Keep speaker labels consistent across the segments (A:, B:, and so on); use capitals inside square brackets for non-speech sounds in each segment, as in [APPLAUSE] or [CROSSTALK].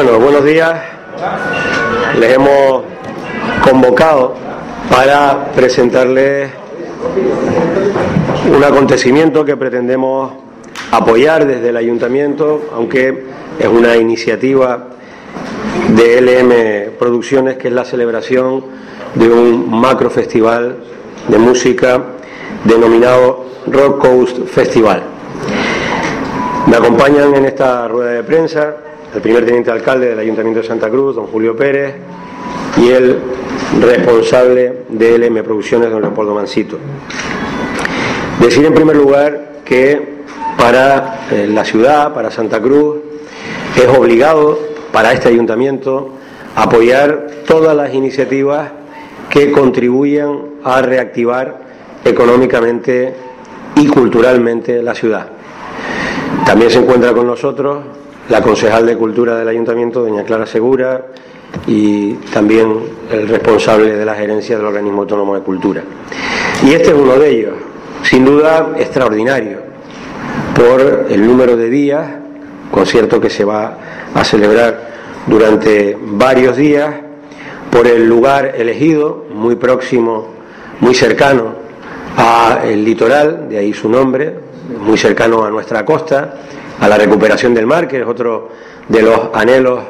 A: Bueno, buenos días. Les hemos convocado para presentarles un acontecimiento que pretendemos apoyar desde el ayuntamiento, aunque es una iniciativa de LM Producciones, que es la celebración de un macro festival de música denominado Rock Coast Festival. Me acompañan en esta rueda de prensa el primer teniente alcalde del Ayuntamiento de Santa Cruz, don Julio Pérez, y el responsable de LM Producciones, don Leopoldo Mancito. Decir en primer lugar que para eh, la ciudad, para Santa Cruz, es obligado para este ayuntamiento apoyar todas las iniciativas que contribuyan a reactivar económicamente y culturalmente la ciudad. También se encuentra con nosotros la concejal de Cultura del Ayuntamiento, doña Clara Segura, y también el responsable de la gerencia del Organismo Autónomo de Cultura. Y este es uno de ellos, sin duda extraordinario, por el número de días, concierto que se va a celebrar durante varios días, por el lugar elegido, muy próximo, muy cercano al litoral, de ahí su nombre, muy cercano a nuestra costa, a la recuperación del mar, que es otro de los anhelos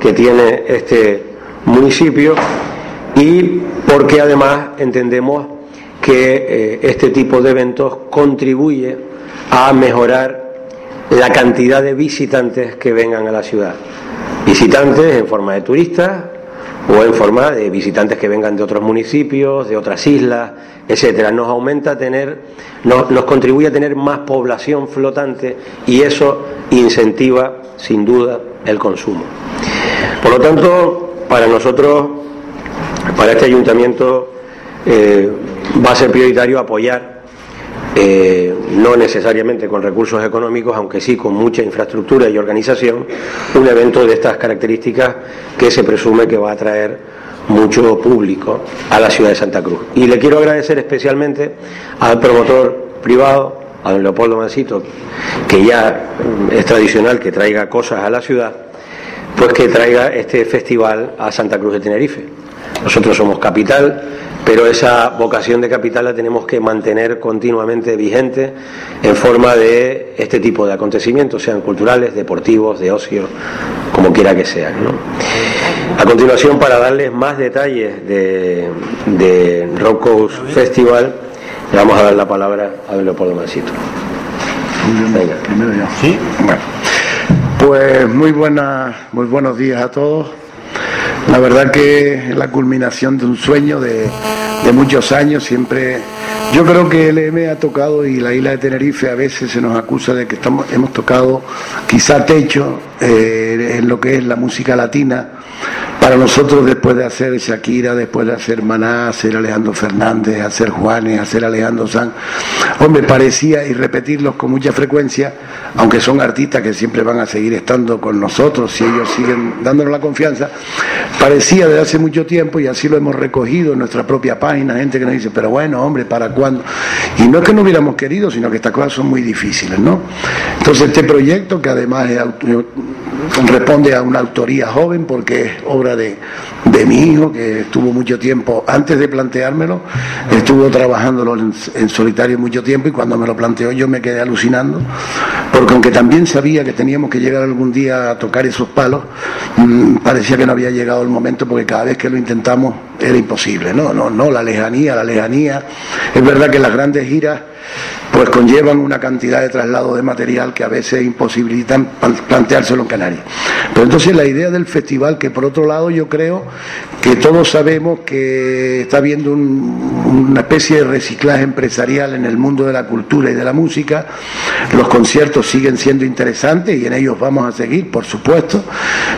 A: que tiene este municipio, y porque además entendemos que eh, este tipo de eventos contribuye a mejorar la cantidad de visitantes que vengan a la ciudad. Visitantes en forma de turistas o en forma de visitantes que vengan de otros municipios, de otras islas, etcétera. Nos aumenta tener, nos, contribuye a tener más población flotante y eso incentiva sin duda el consumo. Por lo tanto, para nosotros, para este ayuntamiento, eh, va a ser prioritario apoyar eh, no necesariamente con recursos económicos, aunque sí con mucha infraestructura y organización, un evento de estas características que se presume que va a atraer mucho público a la ciudad de Santa Cruz. Y le quiero agradecer especialmente al promotor privado, a don Leopoldo Mancito, que ya es tradicional que traiga cosas a la ciudad, pues que traiga este festival a Santa Cruz de Tenerife. Nosotros somos capital, pero esa vocación de capital la tenemos que mantener continuamente vigente en forma de este tipo de acontecimientos, sean culturales, deportivos, de ocio, como quiera que sean. A continuación, para darles más detalles de, de Festival, le vamos a dar la palabra a Leopoldo Mancito.
B: Primero ¿Sí? Bueno. Pues muy, buenas, muy buenos días a todos. La verdad que es la culminación de un sueño de, muchos años, siempre. Yo creo que el EM ha tocado y la isla de Tenerife a veces se nos acusa de que estamos, hemos tocado quizá techo eh, en lo que es la música latina para nosotros, después de hacer Shakira, después de hacer Maná, hacer Alejandro Fernández, hacer Juanes, hacer Alejandro Sanz, hombre, parecía, y repetirlos con mucha frecuencia, aunque son artistas que siempre van a seguir estando con nosotros, si ellos siguen dándonos la confianza, parecía desde hace mucho tiempo, y así lo hemos recogido en nuestra propia página, gente que nos dice, pero bueno, hombre, ¿para cuándo? Y no es que no hubiéramos querido, sino que estas cosas son muy difíciles, ¿no? Entonces, este proyecto, que además responde a una autoría joven, porque es obra 好 de, mi hijo, que estuvo mucho tiempo, antes de planteármelo, estuvo trabajándolo en, solitario mucho tiempo y cuando me lo planteó yo me quedé alucinando, porque aunque también sabía que teníamos que llegar algún día a tocar esos palos, mm, parecía que no había llegado el momento porque cada vez que lo intentamos era imposible, no, no, no, la lejanía, la lejanía. Es verdad que las grandes giras pues conllevan una cantidad de traslado de material que a veces imposibilitan planteárselo en Canarias. Pero entonces la idea del festival, que por otro lado yo creo que todos sabemos que está habiendo una especie de reciclaje empresarial en el mundo de la cultura y de la música, los conciertos siguen siendo interesantes y en ellos vamos a seguir, por supuesto,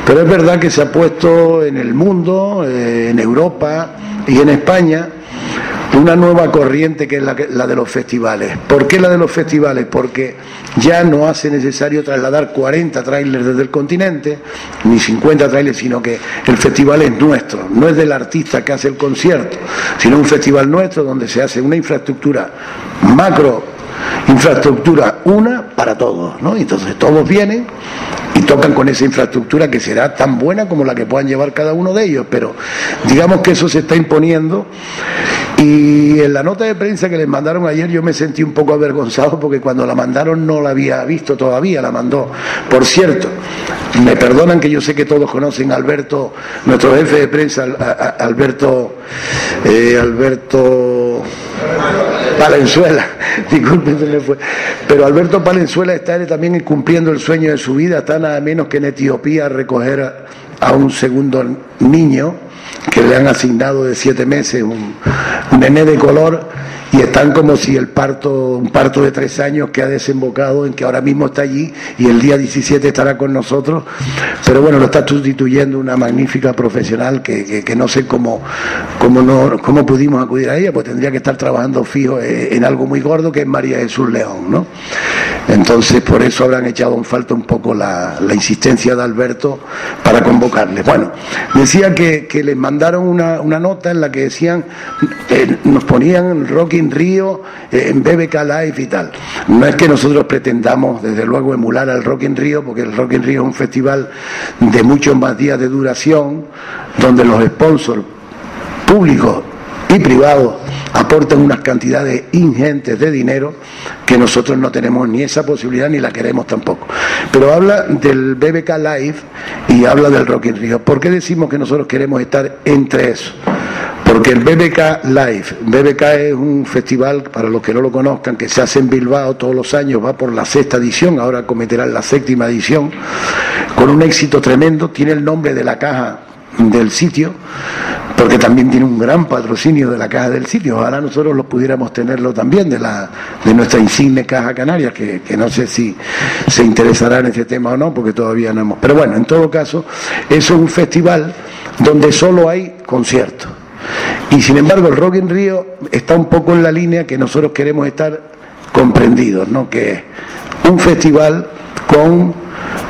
B: pero es verdad que se ha puesto en el mundo, eh, en Europa y en España, una nueva corriente que es la, de los festivales. ¿Por qué la de los festivales? Porque ya no hace necesario trasladar 40 trailers desde el continente, ni 50 trailers, sino que el festival es nuestro, no es del artista que hace el concierto, sino un festival nuestro donde se hace una infraestructura macro infraestructura una para todos, ¿no? Entonces todos vienen y tocan con esa infraestructura que será tan buena como la que puedan llevar cada uno de ellos, pero digamos que eso se está imponiendo y en la nota de prensa que les mandaron ayer yo me sentí un poco avergonzado porque cuando la mandaron no la había visto todavía, la mandó. Por cierto, me perdonan que yo sé que todos conocen a Alberto, nuestro jefe de prensa, Alberto, eh, Alberto Palenzuela, [LAUGHS] disculpen, se me fue. Pero Alberto Palenzuela está también cumpliendo el sueño de su vida, está nada menos que en Etiopía a recoger un segundo niño que le han asignado de siete meses, un, un nené de color y están como si el parto, un parto de tres años que ha desembocado en que ahora mismo está allí y el día 17 estará con nosotros, pero bueno, lo está sustituyendo una magnífica profesional que, que, no sé cómo, cómo, no, cómo pudimos acudir a ella, pues tendría que estar trabajando fijo en algo muy gordo que es María Jesús León, ¿no? Entonces, por eso habrán echado en falta un poco la, insistencia de Alberto para convocarle. Bueno, decía que, que les mandaron una, una, nota en la que decían, eh, nos ponían Rock in eh, en BBK Live y tal. No es que nosotros pretendamos, desde luego, emular al Rock in Río, porque el Rock in Río es un festival de muchos más días de duración, donde los sponsors públicos y privados aportan unas cantidades ingentes de dinero que nosotros no tenemos ni esa posibilidad ni la queremos tampoco. Pero habla del BBK Live y habla del Rock in Rio. ¿Por qué decimos que nosotros queremos estar entre eso? Porque el BBK Live, BBK es un festival, para los que no lo conozcan, que se hace en Bilbao todos los años, va por la sexta edición, ahora cometerán la séptima edición, con un éxito tremendo, tiene el nombre de la caja del sitio, porque también tiene un gran patrocinio de la caja del sitio. Ojalá nosotros lo pudiéramos tenerlo también de, la, de nuestra insigne caja canaria, que, no sé si se interesará en este tema o no, porque todavía no hemos. Pero bueno, en todo caso, eso es un festival donde solo hay conciertos. Y sin embargo, el Rock in Río está un poco en la línea que nosotros queremos estar comprendidos, ¿no? Que es un festival con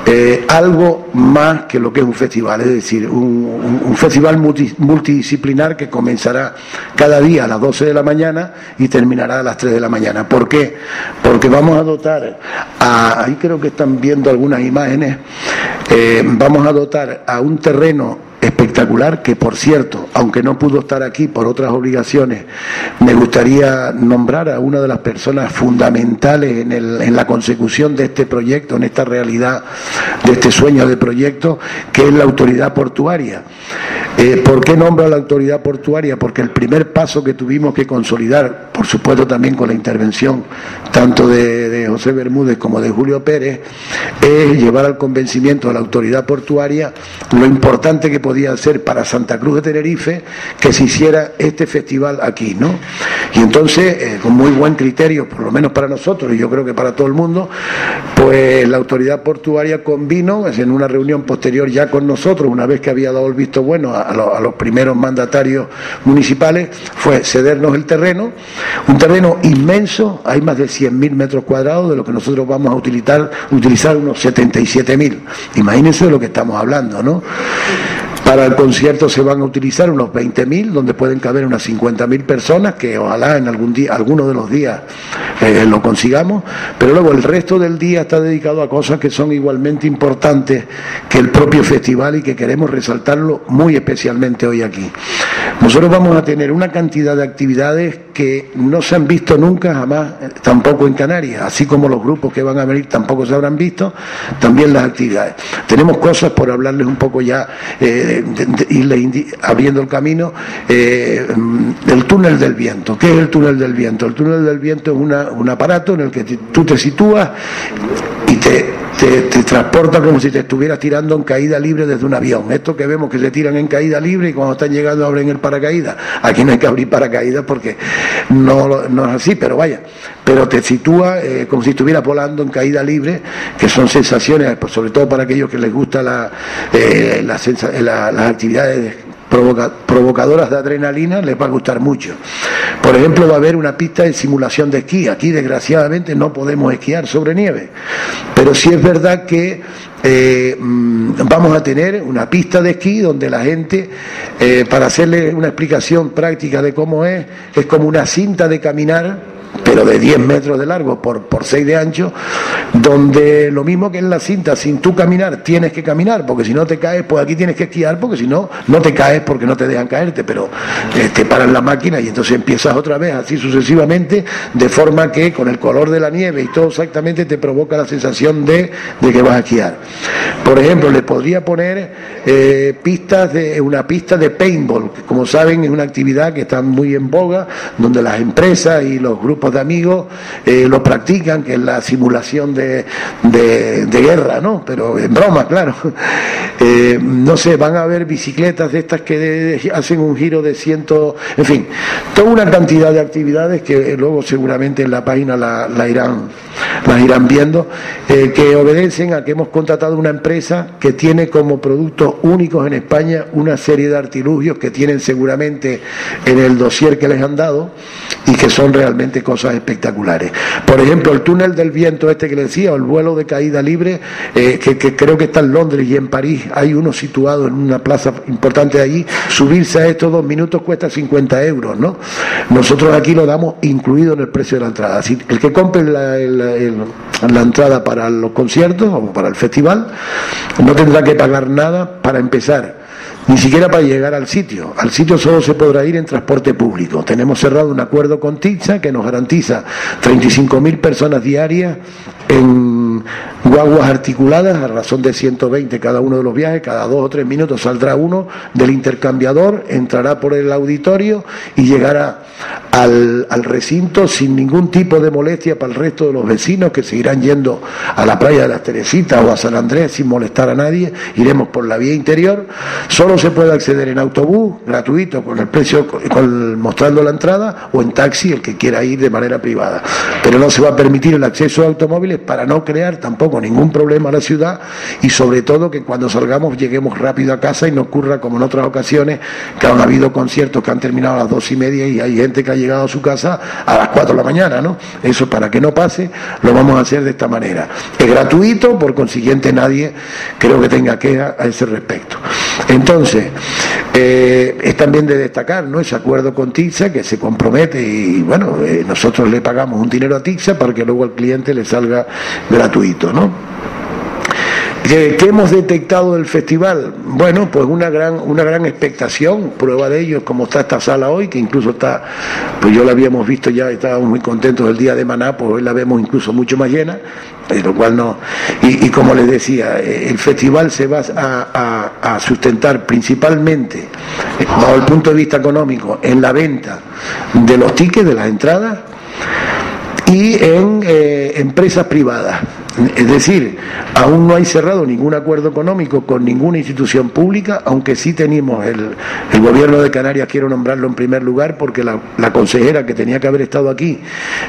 B: eh, algo más que lo que es un festival, es decir, un, festival multidisciplinar que comenzará cada día a las 12 de la mañana y terminará a las 3 de la mañana. ¿Por qué? Porque vamos a dotar, a, ahí creo que están viendo algunas imágenes, eh, vamos a dotar a un terreno espectacular que por cierto, aunque no pudo estar aquí por otras obligaciones, me gustaría nombrar a una de las personas fundamentales en, el, en la consecución de este proyecto, en esta realidad, de este sueño de proyecto, que es la autoridad portuaria. Eh, ¿Por qué nombro a la autoridad portuaria? Porque el primer paso que tuvimos que consolidar, por supuesto también con la intervención tanto de, José Bermúdez como de Julio Pérez, es llevar al convencimiento de la autoridad portuaria lo importante que podía ser para Santa Cruz de Tenerife que se hiciera este festival aquí, ¿no? Y entonces, eh, con muy buen criterio, por lo menos para nosotros y yo creo que para todo el mundo, pues la autoridad portuaria convino en una reunión posterior ya con nosotros, una vez que había dado el visto bueno a, a los primeros mandatarios municipales, fue cedernos el terreno, un terreno inmenso, hay más de 100.000 metros cuadrados, de lo que nosotros vamos a utilizar, utilizar unos 77.000. Imagínense de lo que estamos hablando, ¿no? Para el concierto se van a utilizar unos 20.000, donde pueden caber unas 50.000 personas, que ojalá en algún día, alguno de los días eh, lo consigamos, pero luego el resto del día está dedicado a cosas que son igualmente importantes que el propio festival y que queremos resaltarlo muy especialmente hoy aquí. Nosotros vamos a tener una cantidad de actividades que no se han visto nunca, jamás, eh, tampoco en Canarias, así como los grupos que van a venir tampoco se habrán visto, también las actividades. Tenemos cosas por hablarles un poco ya. Eh, abriendo el camino eh, el túnel del viento. ¿Qué es el túnel del viento? El túnel del viento es un aparato en el que tú te sitúas y te, te, transporta como si te estuvieras tirando en caída libre desde un avión. Esto que vemos que se tiran en caída libre y cuando están llegando abren el paracaídas. Aquí no hay que abrir paracaídas porque no, no es así, pero vaya. Pero te sitúa eh, como si estuvieras volando en caída libre, que son sensaciones, pues, sobre todo para aquellos que les gusta la, eh, las actividades provocadoras de adrenalina les va a gustar mucho. Por ejemplo, va a haber una pista de simulación de esquí. Aquí, desgraciadamente, no podemos esquiar sobre nieve. Pero sí es verdad que eh, mm, vamos a tener una pista de esquí donde la gente, eh, para hacerle una explicación práctica de cómo es, es como una cinta de caminar pero de 10 metros de largo por, por 6 de ancho, donde lo mismo que en la cinta, sin tú caminar, tienes que caminar, porque si no te caes, pues aquí tienes que esquiar, porque si no, no te caes porque no te dejan caerte, pero te paran la máquina y entonces empiezas otra vez, así sucesivamente, de forma que con el color de la nieve y todo exactamente te provoca la sensación de, de que vas a esquiar. Por ejemplo, le podría poner eh, pistas de una pista de paintball, que como saben es una actividad que está muy en boga, donde las empresas y los grupos de amigos eh, lo practican, que es la simulación de, de, guerra, ¿no? Pero en broma, claro. [LAUGHS] Eh, no sé, van a haber bicicletas de estas que hacen un giro de ciento, en fin, toda una cantidad de actividades que luego seguramente en la página la, irán, las irán viendo, que obedecen a que hemos contratado una empresa que tiene como productos únicos en España una serie de artilugios que tienen seguramente en el dossier que les han dado y que son realmente cosas espectaculares. Por ejemplo, el túnel del viento este que les decía, o el vuelo de caída libre, eh, que, creo que está en Londres y en París, hay uno situado en una plaza importante allí, subirse a estos dos minutos cuesta 50 euros, ¿no? Nosotros aquí lo damos incluido en el precio de la entrada. Así, el que compre la, la entrada para los conciertos o para el festival no tendrá que pagar nada para empezar ni siquiera para llegar al sitio. Al sitio solo se podrá ir en transporte público. Tenemos cerrado un acuerdo con TITSA que nos garantiza 35.000 personas diarias en guaguas articuladas a razón de 120 cada uno de los viajes, cada dos o tres minutos saldrá uno del intercambiador, entrará por el auditorio y llegará al, recinto sin ningún tipo de molestia para el resto de los vecinos que seguirán yendo a la playa de las Teresitas o a San Andrés sin molestar a nadie, iremos por la vía interior, solo se puede acceder en autobús, gratuito, con el precio, mostrando la entrada, o en taxi, el que quiera ir de manera privada, pero no se va a permitir el acceso a automóviles para no crear tampoco ningún problema a la ciudad y sobre todo que cuando salgamos lleguemos rápido a casa y no ocurra como en otras ocasiones que han habido conciertos que han terminado a las dos y media y hay gente que ha llegado a su casa a las cuatro de la mañana, ¿no? Eso para que no pase lo vamos a hacer de esta manera. Es gratuito, por consiguiente nadie creo que tenga queja a ese respecto. Entonces, eh, es también de destacar ¿no? ese acuerdo con TIXA que se compromete y bueno, eh, nosotros le pagamos un dinero a TIXA para que luego al cliente le salga gratuito. ¿no? ¿Qué, hemos detectado del festival? Bueno, pues una gran, una gran expectación, prueba de ello como está esta sala hoy, que incluso está, pues yo la habíamos visto ya, estábamos muy contentos el día de Maná, pues hoy la vemos incluso mucho más llena, lo cual no. Y, como les decía, eh, el festival se va a, sustentar principalmente, eh, bajo el punto de vista económico, en la venta de los tickets, de las entradas, y en eh, empresas privadas. Es decir, aún no hay cerrado ningún acuerdo económico con ninguna institución pública, aunque sí tenemos el, gobierno de Canarias, quiero nombrarlo en primer lugar, porque la, la, consejera que tenía que haber estado aquí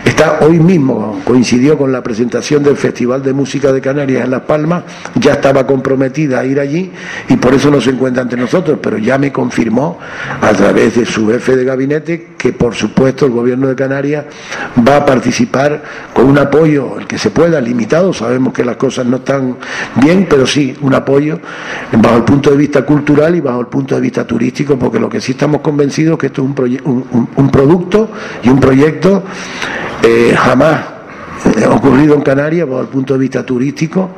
B: está hoy mismo, coincidió con la presentación del Festival de Música de Canarias en Las Palmas, ya estaba comprometida a ir allí y por eso no se encuentra ante nosotros, pero ya me confirmó a través de su jefe de gabinete que por supuesto el gobierno de Canarias va a participar con un apoyo, el que se pueda, limitado, sabemos que las cosas no están bien, pero sí un apoyo bajo el punto de vista cultural y bajo el punto de vista turístico, porque lo que sí estamos convencidos es que esto es un, producto y un proyecto eh, jamás [LAUGHS] ocurrido en Canarias bajo el punto de vista turístico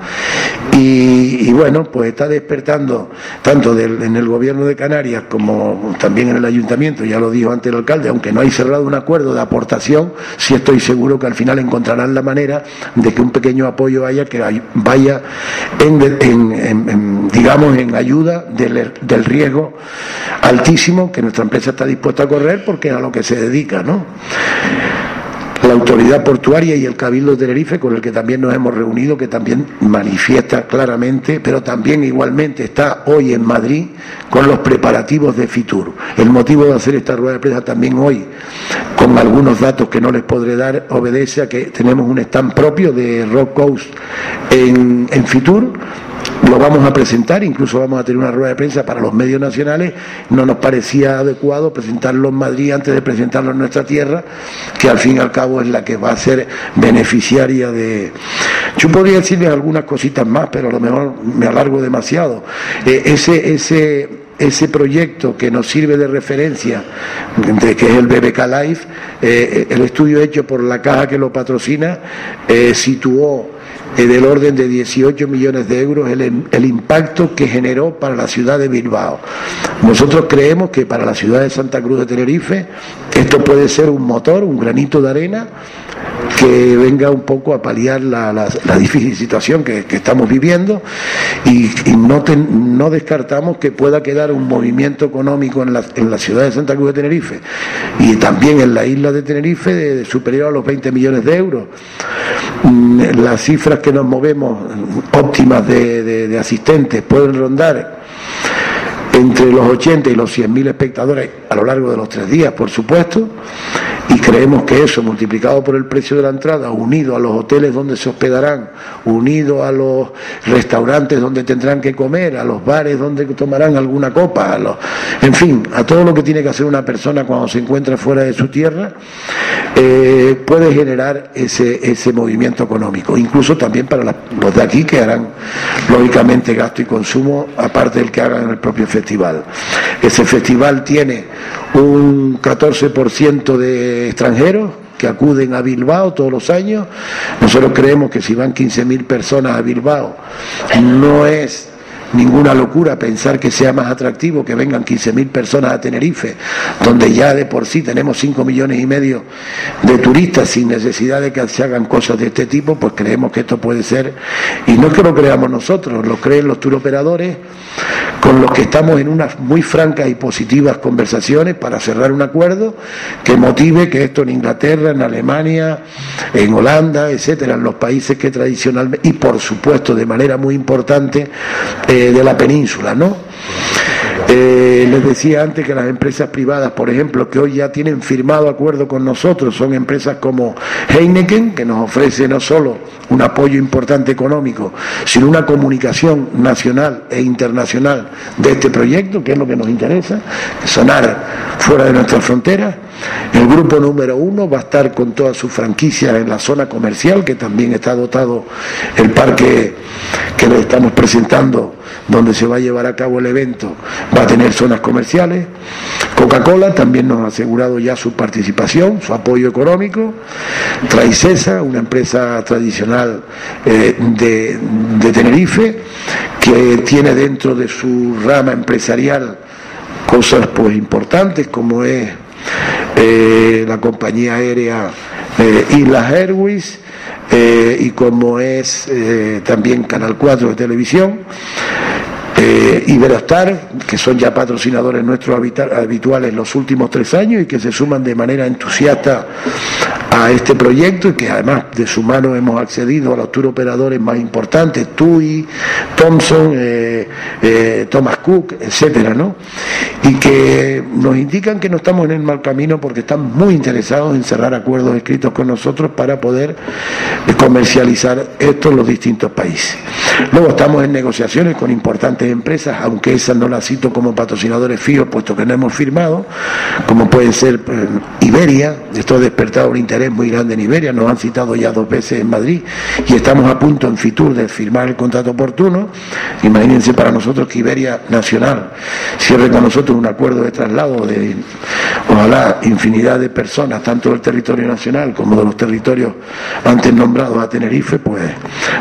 B: y, bueno, pues está despertando tanto en el gobierno de Canarias como también en el ayuntamiento, ya lo dijo antes el alcalde, aunque no hay cerrado un acuerdo de aportación, sí estoy seguro que al final encontrarán la manera de que un pequeño apoyo haya que vaya en, digamos en ayuda del, del riesgo altísimo que nuestra empresa está dispuesta a correr porque es a lo que se dedica, ¿no? La autoridad portuaria y el Cabildo de Tenerife, con el que también nos hemos reunido, que también manifiesta claramente, pero también igualmente está hoy en Madrid con los preparativos de Fitur. El motivo de hacer esta rueda de prensa también hoy, con algunos datos que no les podré dar, obedece a que tenemos un stand propio de Rock Coast en, en Fitur lo vamos a presentar, incluso vamos a tener una rueda de prensa para los medios nacionales. No nos parecía adecuado presentarlo en Madrid antes de presentarlo en nuestra tierra, que al fin y al cabo es la que va a ser beneficiaria de. Yo podría decirles algunas cositas más, pero a lo mejor me alargo demasiado. Eh, ese, ese ese proyecto que nos sirve de referencia, de, que es el BBK Life, eh, el estudio hecho por la caja que lo patrocina, eh, situó del orden de 18 millones de euros el, impacto que generó para la ciudad de Bilbao. Nosotros creemos que para la ciudad de Santa Cruz de Tenerife esto puede ser un motor, un granito de arena que venga un poco a paliar la, difícil situación que, estamos viviendo y, no, no descartamos que pueda quedar un movimiento económico en la, en la, ciudad de Santa Cruz de Tenerife y también en la isla de Tenerife de, superior a los 20 millones de euros. Mm, las cifras que nos movemos óptimas de, de asistentes pueden rondar entre los 80 y los 100 mil espectadores a lo largo de los tres días, por supuesto, y creemos que eso multiplicado por el precio de la entrada, unido a los hoteles donde se hospedarán, unido a los restaurantes donde tendrán que comer, a los bares donde tomarán alguna copa, a los, en fin, a todo lo que tiene que hacer una persona cuando se encuentra fuera de su tierra, eh, puede generar ese, ese movimiento económico, incluso también para los de aquí que harán lógicamente gasto y consumo, aparte del que hagan en el propio festival. Ese festival tiene un 14% de extranjeros que acuden a Bilbao todos los años. Nosotros creemos que si van 15.000 personas a Bilbao no es ninguna locura pensar que sea más atractivo que vengan 15.000 personas a Tenerife, donde ya de por sí tenemos 5 millones y medio de turistas sin necesidad de que se hagan cosas de este tipo, pues creemos que esto puede ser, y no es que lo creamos nosotros, lo creen los turoperadores, con los que estamos en unas muy francas y positivas conversaciones para cerrar un acuerdo que motive que esto en Inglaterra, en Alemania, en Holanda, etcétera, en los países que tradicionalmente, y por supuesto de manera muy importante, de la península, ¿no? Eh, les decía antes que las empresas privadas, por ejemplo, que hoy ya tienen firmado acuerdo con nosotros, son empresas como Heineken, que nos ofrece no solo un apoyo importante económico, sino una comunicación nacional e internacional de este proyecto, que es lo que nos interesa, sonar fuera de nuestras fronteras. El grupo número uno va a estar con todas sus franquicias en la zona comercial, que también está dotado el parque que le estamos presentando donde se va a llevar a cabo el evento va a tener zonas comerciales. Coca-Cola también nos ha asegurado ya su participación, su apoyo económico. Traicesa, una empresa tradicional eh, de, Tenerife, que tiene dentro de su rama empresarial cosas pues importantes como es eh, la compañía aérea eh, Islas Airways y como es también Canal 4 de televisión eh, Iberostar, que son ya patrocinadores nuestros habituales los últimos tres años y que se suman de manera entusiasta a este proyecto y que además de su mano hemos accedido a los tour operadores más importantes, TUI, Thompson, eh, eh, Thomas Cook, etcétera, ¿no? Y que nos indican que no estamos en el mal camino porque están muy interesados en cerrar acuerdos escritos con nosotros para poder comercializar esto en los distintos países. Luego estamos en negociaciones con importantes empresas, aunque esas no las cito como patrocinadores fijos, puesto que no hemos firmado, como pueden ser Iberia, esto ha despertado un interés muy grande en Iberia, nos han citado ya dos veces en Madrid y estamos a punto en Fitur de firmar el contrato oportuno. Imagínense para nosotros que Iberia Nacional cierre con nosotros un acuerdo de traslado de, ojalá, infinidad de personas, tanto del territorio nacional como de los territorios antes nombrados a Tenerife, pues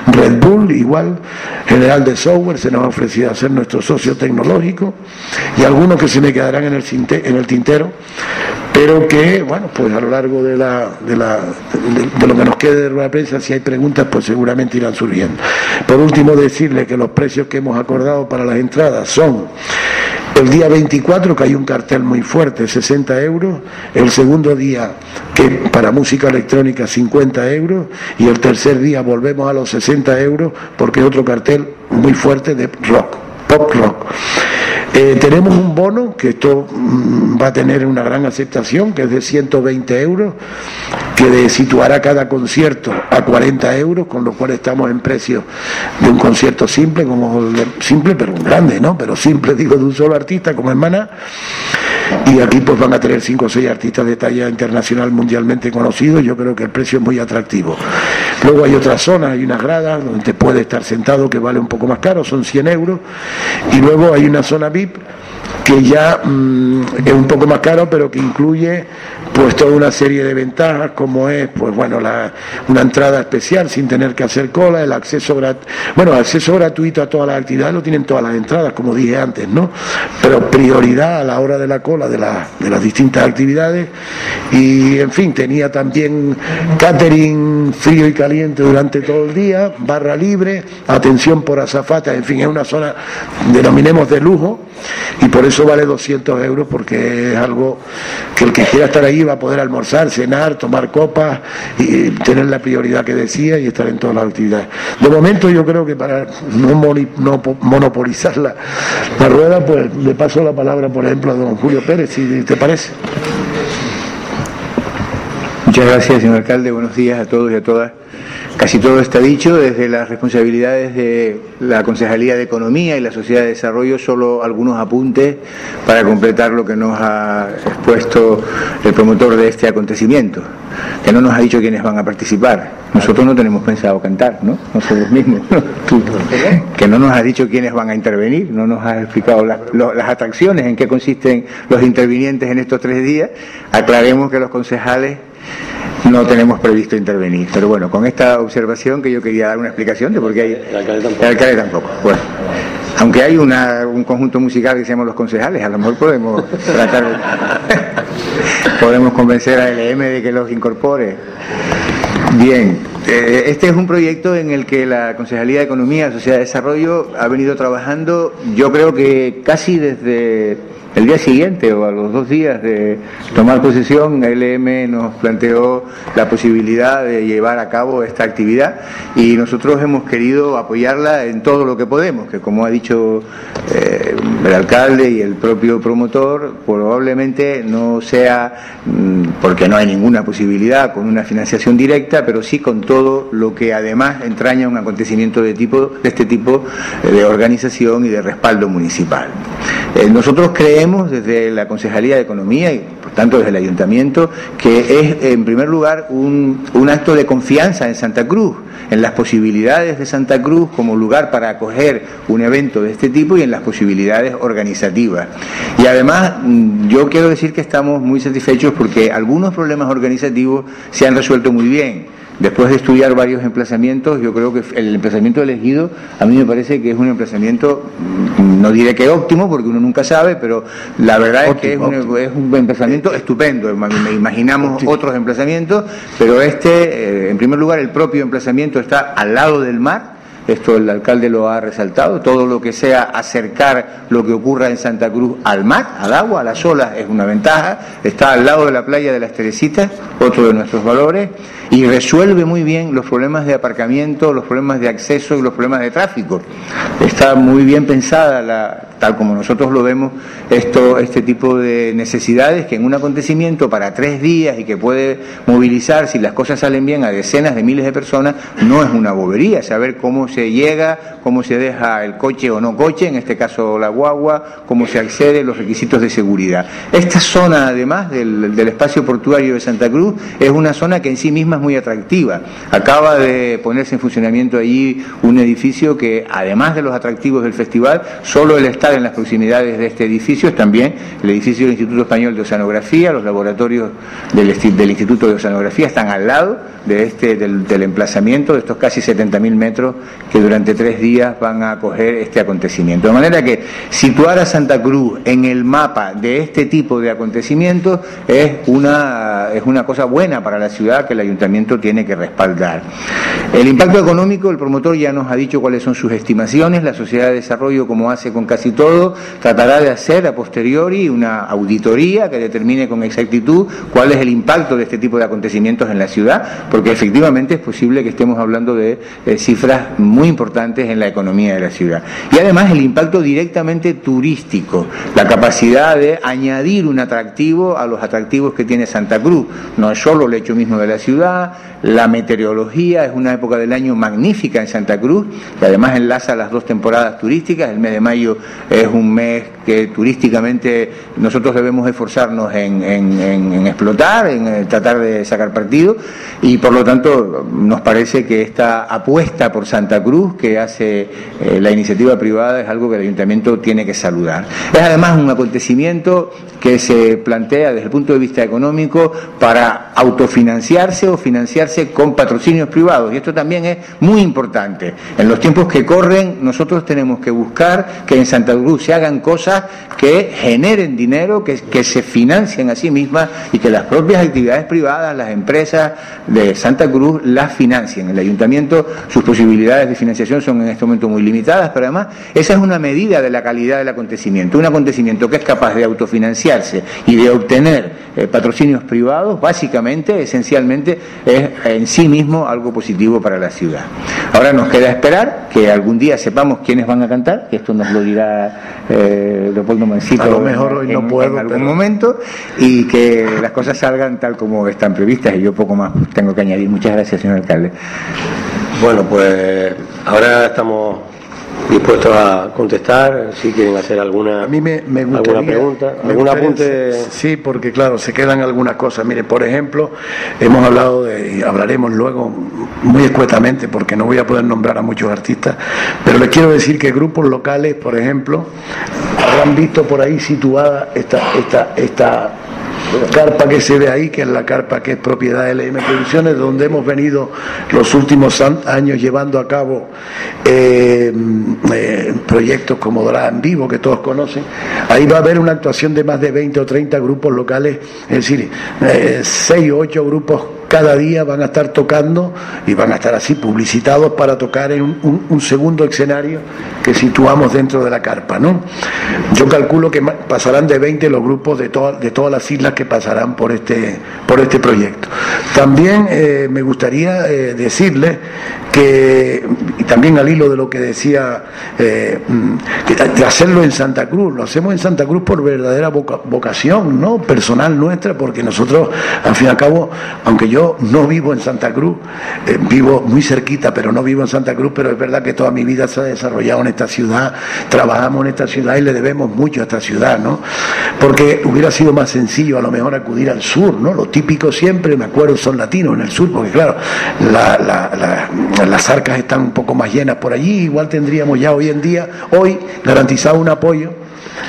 B: Red Bull igual, General de Software se nos ha ofrecido a ser nuestro socio tecnológico y algunos que se me quedarán en el, en el tintero, pero que, bueno, pues a lo largo de la, de, la, de, lo que nos quede de la prensa, si hay preguntas, pues seguramente irán surgiendo. Por último, decirle que los precios que hemos acordado para las entradas son el día 24, que hay un cartel muy fuerte, 60 euros. El segundo día, que para música electrónica, 50 euros. Y el tercer día volvemos a los 60 euros porque otro cartel muy fuerte de rock, pop rock. Eh, tenemos un bono que esto mm, va a tener una gran aceptación, que es de 120 euros, que situará cada concierto a 40 euros, con lo cual estamos en precio de un concierto simple, como simple pero grande, ¿no? Pero simple, [LAUGHS] digo, de un solo artista como Hermana y aquí pues van a tener cinco o seis artistas de talla internacional mundialmente conocidos, yo creo que el precio es muy atractivo. Luego hay otras zonas, hay unas gradas donde te puede estar sentado que vale un poco más caro, son 100 euros, y luego hay una zona VIP que ya mm, es un poco más caro, pero que incluye pues toda una serie de ventajas como es pues bueno la, una entrada especial sin tener que hacer cola, el acceso bueno acceso gratuito a todas las actividades lo tienen todas las entradas como dije antes, ¿no? Pero prioridad a la hora de la cola de, de las distintas actividades y en fin tenía también catering frío y caliente durante todo el día, barra libre, atención por azafata, en fin es una zona denominemos de lujo y por eso vale 200 euros porque es algo que el que quiera estar ahí a poder almorzar, cenar, tomar copas y tener la prioridad que decía y estar en todas las actividades. De momento yo creo que para no, monopolizar la, la rueda, pues le paso la palabra, por ejemplo, a don Julio Pérez, si te parece.
C: Muchas gracias, señor alcalde. Buenos días a todos y a todas. Casi todo está dicho, desde las responsabilidades de la Concejalía de Economía y la Sociedad de Desarrollo, solo algunos apuntes para completar lo que nos ha expuesto el promotor de este acontecimiento, que no nos ha dicho quiénes van a participar. Nosotros no tenemos pensado cantar, ¿no? Nosotros mismos. que no nos ha dicho quiénes van a intervenir, no nos ha explicado las, las atracciones, en qué consisten los intervinientes en estos tres días. Aclaremos que los concejales no tenemos previsto intervenir. Pero bueno, con esta observación que yo quería dar una explicación de por qué hay...
A: El alcalde tampoco.
C: El alcalde tampoco. Bueno, aunque hay una, un conjunto musical que se llama Los Concejales, a lo mejor podemos tratar [LAUGHS] podemos convencer a LM de que los incorpore. Bien, este es un proyecto en el que la Concejalía de Economía, Sociedad de Desarrollo ha venido trabajando, yo creo que casi desde el día siguiente o a los dos días de tomar posesión, LM nos planteó la posibilidad de llevar a cabo esta actividad y nosotros hemos querido apoyarla en todo lo que podemos, que como ha dicho eh, el alcalde y el propio promotor, probablemente no sea mm, porque no hay ninguna posibilidad con una financiación directa, pero sí con todo lo que además entraña un acontecimiento de, tipo, de este tipo eh, de organización y de respaldo municipal. Eh, nosotros creemos desde la Concejalía de Economía y por tanto desde el Ayuntamiento que es en primer lugar un, un acto de confianza en Santa Cruz, en las posibilidades de Santa Cruz como lugar para acoger un evento de este tipo y en las posibilidades organizativas. Y además mm, yo quiero decir que estamos muy satisfechos porque algunos problemas organizativos se han resuelto muy bien Después de estudiar varios emplazamientos, yo creo que el emplazamiento elegido a mí me parece que es un emplazamiento, mm, no diré que óptimo, porque uno nunca sabe, pero la verdad es que es un, emplazamiento estupendo. Me imaginamos otros emplazamientos, pero este, eh, en primer lugar, el propio emplazamiento está al lado del mar esto el alcalde lo ha resaltado, todo lo que sea acercar lo que ocurra en Santa Cruz al mar, al agua, a las olas, es una ventaja, está al lado de la playa de las Teresitas, otro de nuestros valores, y resuelve muy bien los problemas de aparcamiento, los problemas de acceso y los problemas de tráfico. Está muy bien pensada, la, tal como nosotros lo vemos, esto, este tipo de necesidades que en un acontecimiento para tres días y que puede movilizar, si las cosas salen bien, a decenas de miles de personas, no es una bobería, saber cómo se se llega, cómo se deja el coche o no coche, en este caso la guagua, cómo se accede, los requisitos de seguridad. Esta zona, además del, espacio portuario de Santa Cruz, es una zona que en sí misma es muy atractiva. Acaba de ponerse en funcionamiento allí un edificio que, además de los atractivos del festival, solo el estar en las proximidades de este edificio es también el edificio del Instituto Español de Oceanografía, los laboratorios del, Instituto de Oceanografía están al lado de este, del, del emplazamiento de estos casi 70.000 metros que durante tres días van a acoger este acontecimiento. De manera que situar a Santa Cruz en el mapa de este tipo de acontecimientos es una, es una cosa buena para la ciudad que el ayuntamiento tiene que respaldar. El impacto económico, el promotor ya nos ha dicho cuáles son sus estimaciones, la sociedad de desarrollo, como hace con casi todo, tratará de hacer a posteriori una auditoría que determine con exactitud cuál es el impacto de este tipo de acontecimientos en la ciudad, porque efectivamente es posible que estemos hablando de eh, cifras muy muy importantes en la economía de la ciudad. Y además el impacto directamente turístico, la capacidad de añadir un atractivo a los atractivos que tiene Santa Cruz. No es solo el hecho mismo de la ciudad, la meteorología es una época del año magnífica en Santa Cruz, que además enlaza las dos temporadas turísticas. El mes de mayo es un mes que turísticamente nosotros debemos esforzarnos en, en explotar, en eh, tratar de sacar partido, y por lo tanto nos parece que esta apuesta por Santa Cruz Cruz que hace eh, la iniciativa privada es algo que el ayuntamiento tiene que saludar. Es además un acontecimiento que se plantea desde el punto de vista económico para autofinanciarse o financiarse con patrocinios privados. Y esto también es muy importante. En los tiempos que corren, nosotros tenemos que buscar que en Santa Cruz se hagan cosas que generen dinero, que, se financien a sí mismas y que las propias actividades privadas, las empresas de Santa Cruz las financien. El ayuntamiento, sus posibilidades de financiación son en este momento muy limitadas, pero además esa es una medida de la calidad del acontecimiento. Un acontecimiento que es capaz de autofinanciarse y de obtener eh, patrocinios privados, básicamente, esencialmente, es en sí mismo algo positivo para la ciudad. Ahora nos queda esperar que algún día sepamos quiénes van a cantar, que esto nos lo dirá eh, Leopoldo Mancito
B: a lo mejor hoy no puedo,
C: en algún momento, y que las cosas salgan tal como están previstas, y yo poco más tengo que añadir. Muchas gracias, señor alcalde.
A: Bueno, pues ahora estamos dispuestos a contestar si quieren hacer alguna,
B: a mí me,
A: alguna pregunta, algún apunte.
B: Sí, porque claro, se quedan algunas cosas. Mire, por ejemplo, hemos hablado de, y hablaremos luego muy escuetamente, porque no voy a poder nombrar a muchos artistas, pero les quiero decir que grupos locales, por ejemplo, habrán visto por ahí situada esta, esta, esta carpa que se ve ahí, que es la carpa que es propiedad de LM Producciones, donde hemos venido los últimos años llevando a cabo eh, eh, proyectos como Dorada en Vivo, que todos conocen. Ahí va a haber una actuación de más de 20 o 30 grupos locales, es decir, eh, 6 o 8 grupos cada día van a estar tocando y van a estar así publicitados para tocar en un, segundo escenario que situamos dentro de la carpa. ¿no? Yo calculo que pasarán de 20 los grupos de, de todas las islas que pasarán por este, por este proyecto. También eh, me gustaría eh, decirle que, y también al hilo de lo que decía, eh, de hacerlo en Santa Cruz, lo hacemos en Santa Cruz por verdadera vocación ¿no? personal nuestra, porque nosotros, al fin y al cabo, aunque yo yo no vivo en Santa Cruz, eh, vivo muy cerquita, pero no vivo en Santa Cruz, pero es verdad que toda mi vida se ha desarrollado en esta ciudad, trabajamos en esta ciudad y le debemos mucho a esta ciudad, ¿no? Porque hubiera sido más sencillo a lo mejor acudir al sur, ¿no? Lo típico siempre, me acuerdo, son latinos en el sur, porque claro, las arcas están un poco más llenas por allí, igual tendríamos ya hoy en día, hoy garantizado un apoyo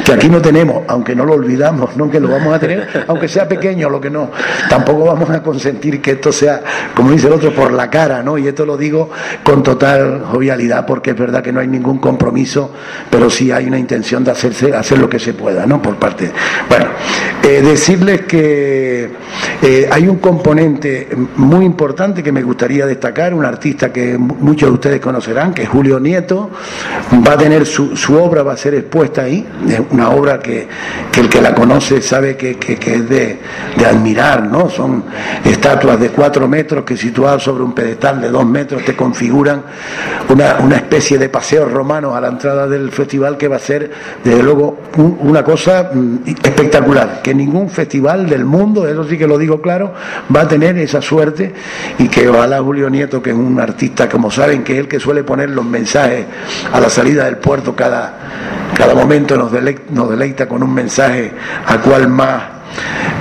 B: que aquí no tenemos, aunque no lo olvidamos, no que lo vamos a tener, [LAUGHS] aunque sea pequeño, lo que no, tampoco vamos a consentir que esto sea, como dice el otro, por la cara, ¿no? Y esto lo digo con total jovialidad, porque es verdad que no hay ningún compromiso, pero sí hay una intención de hacerse, hacer lo que se pueda, ¿no? Por parte. Bueno, eh, decirles que eh, hay un componente muy importante que me gustaría destacar, un artista que muchos de ustedes conocerán, que es Julio Nieto, va a tener su, su obra, va a ser expuesta ahí una obra que, el que la conoce sabe que, es de, admirar, ¿no? Son estatuas de cuatro metros que situadas sobre un pedestal de dos metros te configuran una, especie de paseo romano a la entrada del festival que va a ser, desde luego, una cosa mm, espectacular, que ningún festival del mundo, eso sí que lo digo claro, va a tener esa suerte y que ojalá Julio Nieto, que es un artista, como saben, que es el que suele poner los mensajes a la salida del puerto cada, cada momento nos nos deleita con un mensaje a cual más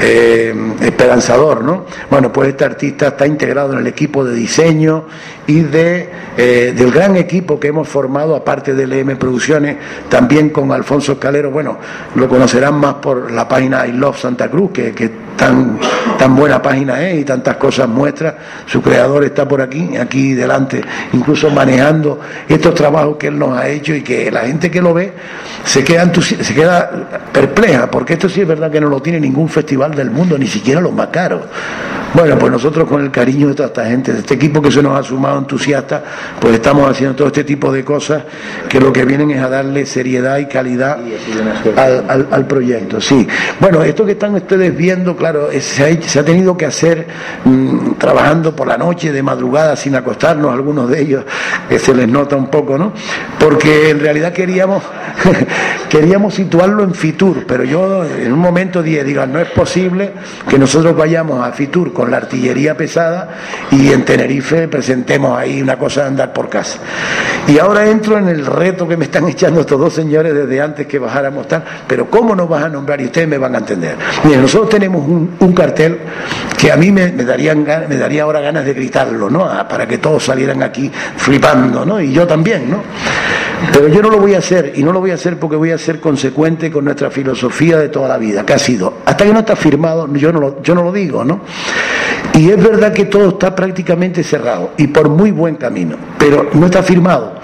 B: eh, esperanzador, ¿no? Bueno, pues este artista está integrado en el equipo de diseño y de, eh, del gran equipo que hemos formado, aparte de LM Producciones, también con Alfonso Calero, bueno, lo conocerán más por la página I Love Santa Cruz, que, que tan, tan buena página es y tantas cosas muestra, su creador está por aquí, aquí delante, incluso manejando estos trabajos que él nos ha hecho y que la gente que lo ve se queda, se queda perpleja, porque esto sí es verdad que no lo tiene ningún festival del mundo, ni siquiera los más caros. Bueno, pues nosotros con el cariño de toda esta gente, de este equipo que se nos ha sumado entusiasta, pues estamos haciendo todo este tipo de cosas que lo que vienen es a darle seriedad y calidad al, proyecto. Sí. Bueno, esto que están ustedes viendo, claro, se, ha, tenido que hacer mm, trabajando por la noche, de madrugada, sin acostarnos, algunos de ellos que se les nota un poco, ¿no? Porque en realidad queríamos, [LAUGHS] queríamos situarlo en Fitur, pero yo en un momento dije, digo, no es posible que nosotros vayamos a Fitur con la artillería pesada y en Tenerife presentemos ahí una cosa de andar por casa. Y ahora entro en el reto que me están [LAUGHS] echando estos dos señores desde antes que bajáramos tal, pero ¿cómo nos vas a nombrar? Y ustedes me van a entender. Nosotros tenemos un, cartel hacer que a mí me, darían, me daría ahora ganas de gritarlo, ¿no? para que todos salieran aquí flipando, ¿no? Y yo también, ¿no? Pero yo no lo voy a hacer, y no lo voy a hacer porque voy a ser consecuente con nuestra filosofía de toda la vida, que ha sido, hasta que no está firmado, yo no lo, yo no lo digo, ¿no? Y es verdad que todo está prácticamente cerrado, y por muy buen camino, pero no está firmado.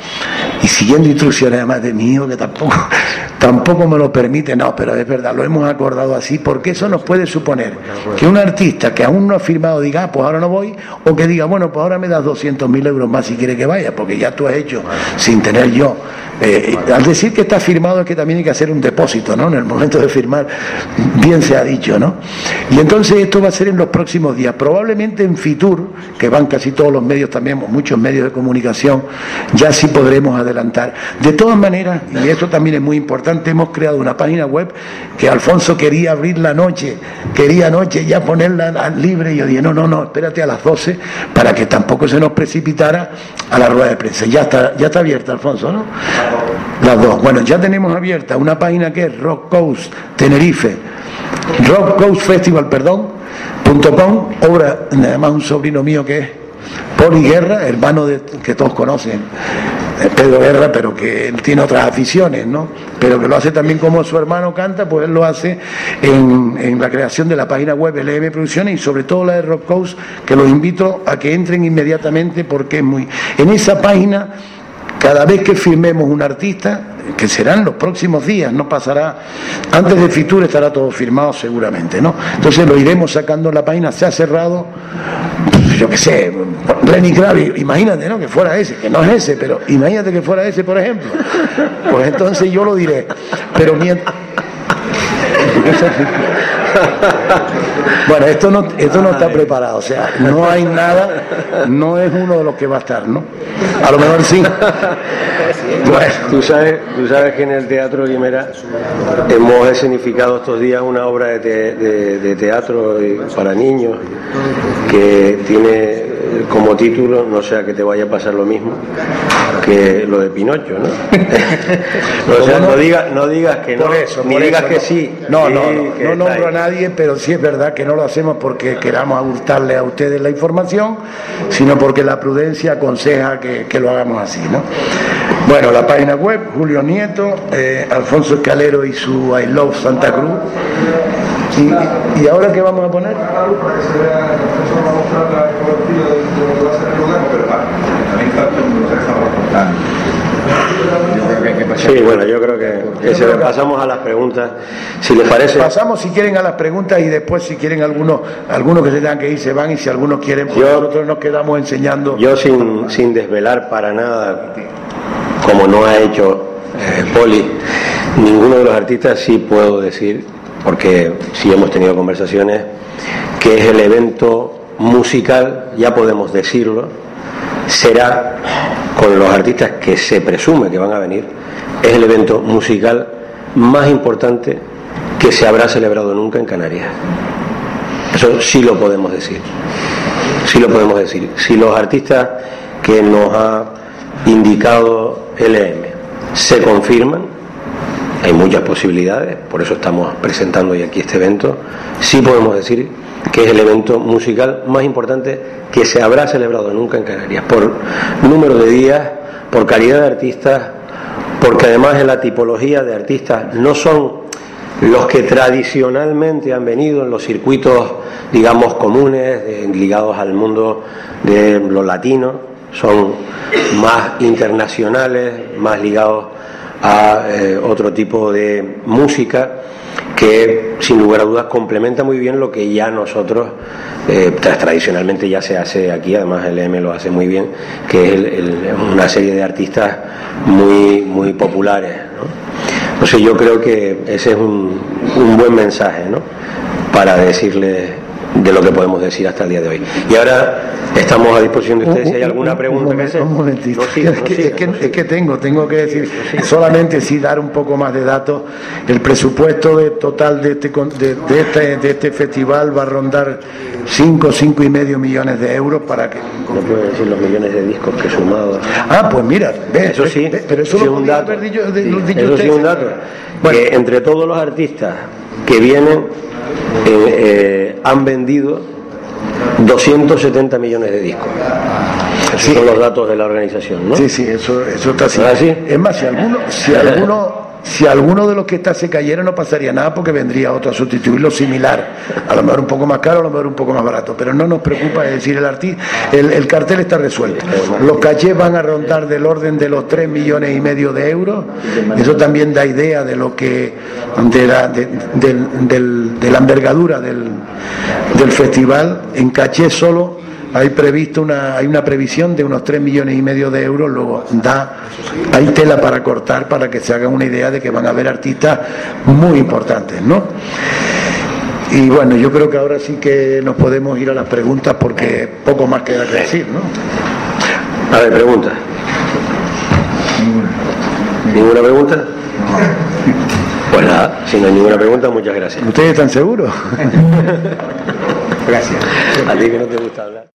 B: Y siguiendo instrucciones además de mí, que tampoco, [LAUGHS] tampoco me lo permite, no, pero es verdad, lo hemos acordado así, porque eso nos puede suponer que un artista que aún no ha firmado diga, ah, pues ahora no voy, o que diga, bueno, pues ahora me das 200.000 euros más si quiere que vaya, porque ya tú has hecho, sin tener yo eh, al decir que está firmado es que también hay que hacer un depósito, ¿no? En el momento de firmar, bien se ha dicho, ¿no? Y entonces esto va a ser en los próximos días. Probablemente en Fitur, que van casi todos los medios también, muchos medios de comunicación, ya sí podremos adelantar. De todas maneras, y esto también es muy importante, hemos creado una página web que Alfonso quería abrir la noche, quería anoche ya ponerla libre, y yo dije, no, no, no, espérate a las 12 para que tampoco se nos precipitara a la rueda de prensa. Ya está, ya está abierta, Alfonso, ¿no? Las dos. Bueno, ya tenemos abierta una página que es Rock Coast Tenerife, Rock Coast Festival, perdón, punto com, obra, además un sobrino mío que es Poli Guerra, hermano de, que todos conocen, eh, Pedro Guerra, pero que él tiene otras aficiones, ¿no? Pero que lo hace también como su hermano canta, pues él lo hace en, la creación de la página web LM Producciones y sobre todo la de Rock Coast, que los invito a que entren inmediatamente porque es muy... En esa página cada vez que firmemos un artista, que serán los próximos días, no pasará, antes de Fitur estará todo firmado seguramente, ¿no? Entonces lo iremos sacando en la página, se ha cerrado, yo qué sé, Lenny Kravitz, imagínate, ¿no? Que fuera ese, que no es ese, pero imagínate que fuera ese, por ejemplo. Pues entonces yo lo diré. Pero mientras... Bueno, esto no, esto no está preparado, o sea, no hay nada, no es uno de los que va a estar, ¿no? A lo mejor sí.
A: Bueno. Tú sabes, tú sabes que en el Teatro Guimera hemos escenificado estos días una obra de, de teatro para niños que tiene como título, no sea que te vaya a pasar lo mismo que lo de Pinocho, ¿no? [LAUGHS] o sea, no, digas, no digas que no, ni digas que sí.
B: No, no, no, no nombro a nadie, pero sí es verdad que no lo hacemos porque queramos abultarle a ustedes la información, sino porque la prudencia aconseja que, lo hagamos así, ¿no? Bueno, la página web, Julio Nieto, eh, Alfonso Escalero y su I Love Santa Cruz. ¿Y, y ahora qué vamos a poner?
A: Sí, bueno, yo creo que, si pasamos a las preguntas, si les parece.
B: Pasamos si quieren a las preguntas y después si quieren algunos, algunos que se tengan que ir se van y si algunos quieren, pues nosotros nos quedamos enseñando.
A: Yo sin, sin desvelar para nada, como no ha hecho eh, Poli, ninguno de los artistas sí puedo decir, porque sí hemos tenido conversaciones, que es el evento musical, ya podemos decirlo, será con los artistas que se presume que van a venir, es el evento musical más importante que se habrá celebrado nunca en Canarias. Eso sí lo podemos decir. Sí lo podemos decir. Si los artistas que nos ha indicado LM se confirman, hay muchas posibilidades, por eso estamos presentando hoy aquí este evento, sí podemos decir que es el evento musical más importante que se habrá celebrado nunca en Canarias, por número de días, por calidad de artistas, porque además en la tipología de artistas no son los que tradicionalmente han venido en los circuitos, digamos, comunes, ligados al mundo de los latinos, son más internacionales, más ligados a eh, otro tipo de música que sin lugar a dudas complementa muy bien lo que ya nosotros eh, tradicionalmente ya se hace aquí, además el M lo hace muy bien, que es una serie de artistas muy, muy populares. Entonces yo creo que ese es un, un buen mensaje ¿no? para decirle de lo que podemos decir hasta el día de hoy. Y ahora estamos a disposición de ustedes si hay alguna pregunta que hacer.
B: Un momentito. es, que, tengo, tengo que decir, solamente sí dar un poco más de datos. El presupuesto de, total de este, de, este, de este festival va a rondar 5, 5 y medio millones de euros para que...
A: No puedo decir los millones de discos que sumado.
B: Ah, pues mira,
A: eso sí,
B: pero eso
A: es un dato. eso sí es un dato. Que entre todos los artistas que vienen eh, han vendido 270 millones de discos. Esos
B: Sí.
A: son los datos de la organización, ¿no?
B: Sí, sí, eso, eso está así.
A: ¿Ah, sí?
B: Es más, si alguno, si alguno, si alguno de los que está se cayera no pasaría nada porque vendría otro a sustituirlo similar. A lo mejor un poco más caro, a lo mejor un poco más barato. Pero no nos preocupa, es decir, el arti el, el cartel está resuelto. Los cachés van a rondar del orden de los 3 millones y medio de euros. Eso también da idea de lo que, de la, de la envergadura del, del festival. En caché solo hay previsto una, hay una previsión de unos 3 millones y medio de euros, luego da, hay tela para cortar para que se hagan una idea de que van a haber artistas muy importantes, ¿no? Y bueno, yo creo que ahora sí que nos podemos ir a las preguntas porque poco más queda que decir, ¿no?
A: A ver, pregunta. ¿Ninguna pregunta? Pues nada, si no hay ninguna pregunta, muchas gracias.
B: ¿Ustedes están seguros? [LAUGHS]
C: Gracias.
A: A ti que no te gusta hablar.